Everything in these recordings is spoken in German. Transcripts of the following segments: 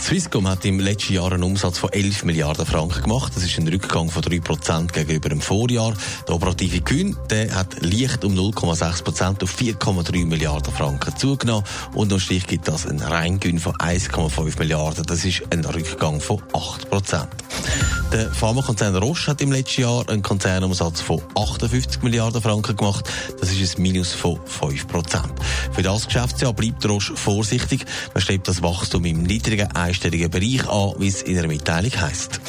Swisscom hat im letzten Jahr einen Umsatz von 11 Milliarden Franken gemacht. Das ist ein Rückgang von 3 Prozent gegenüber dem Vorjahr. Der operative Gewinn der hat leicht um 0,6 Prozent auf 4,3 Milliarden Franken zugenommen. Und noch Strich gibt das einen Reingewinn von 1,5 Milliarden. Das ist ein Rückgang von 8 Prozent. Der Pharmakonzern Roche hat im letzten Jahr einen Konzernumsatz von 58 Milliarden Franken gemacht. Das ist ein Minus von 5 Prozent. Für das Geschäftsjahr bleibt Roche vorsichtig. Man strebt das Wachstum im niedrigen einstelligen Bereich an, wie es in einer Mitteilung heisst.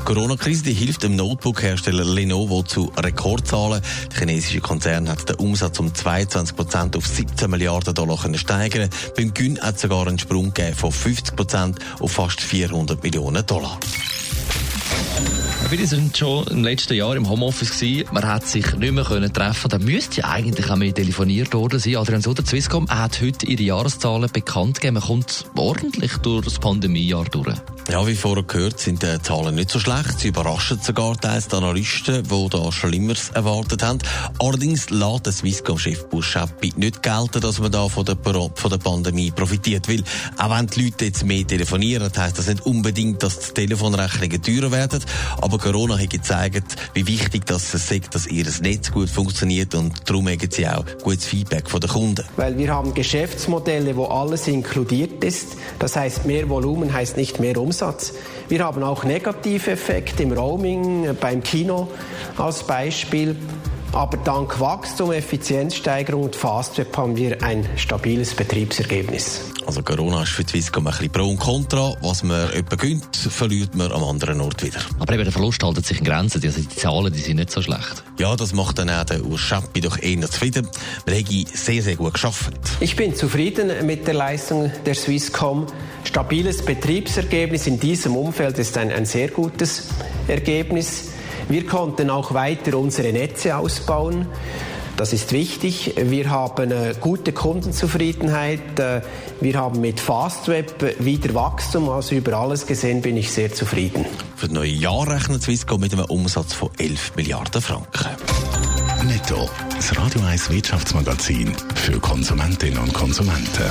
Die Corona-Krise hilft dem Notebook-Hersteller Lenovo zu Rekordzahlen. Der chinesische Konzern hat den Umsatz um 22 Prozent auf 17 Milliarden Dollar steigern. Beim Gewinn hat es sogar einen Sprung von 50 Prozent auf fast 400 Millionen Dollar. Viele sind schon im letzten Jahr im Homeoffice gewesen. Man hat sich nicht mehr können treffen. Da müsste ja eigentlich auch mehr telefoniert worden sein. Adrian Sutter, Swisscom hat heute ihre Jahreszahlen bekannt gegeben. Man kommt ordentlich durch das Pandemiejahr durch. Ja, wie vorher gehört, sind die Zahlen nicht so schlecht. Sie überraschen sogar teils die Analysten, die da Schlimmeres erwartet haben. Allerdings lässt der Swisscom-Chef Buschappi nicht gelten, dass man da von der, von der Pandemie profitiert. Weil, auch wenn die Leute jetzt mehr telefonieren, heisst das nicht unbedingt, dass die Telefonrechnungen teurer werden. Aber Corona hat gezeigt, wie wichtig das ist, dass ihr Netz gut funktioniert und darum haben sie auch gutes Feedback von den Kunden. Weil wir haben Geschäftsmodelle, wo alles inkludiert ist. Das heißt, mehr Volumen heißt nicht mehr Umsatz. Wir haben auch negative Effekte im Roaming, beim Kino als Beispiel. Aber dank Wachstum, Effizienzsteigerung und Fastweb haben wir ein stabiles Betriebsergebnis. Also Corona ist für die Swisscom ein bisschen Pro und Contra. Was man etwa gönnt, verliert man am anderen Ort wieder. Aber eben der Verlust hält sich in Grenzen. Also die Zahlen die sind nicht so schlecht. Ja, das macht dann auch der Urs doch eher zufrieden. Wir haben sehr, sehr gut geschafft. Ich bin zufrieden mit der Leistung der Swisscom. Stabiles Betriebsergebnis in diesem Umfeld ist ein, ein sehr gutes Ergebnis. Wir konnten auch weiter unsere Netze ausbauen. Das ist wichtig. Wir haben äh, gute Kundenzufriedenheit. Äh, wir haben mit Fastweb wieder Wachstum. Also über alles gesehen bin ich sehr zufrieden. Für das neue Jahr rechnet Swisscom mit einem Umsatz von 11 Milliarden Franken. Netto, das Radio 1 Wirtschaftsmagazin für Konsumentinnen und Konsumenten.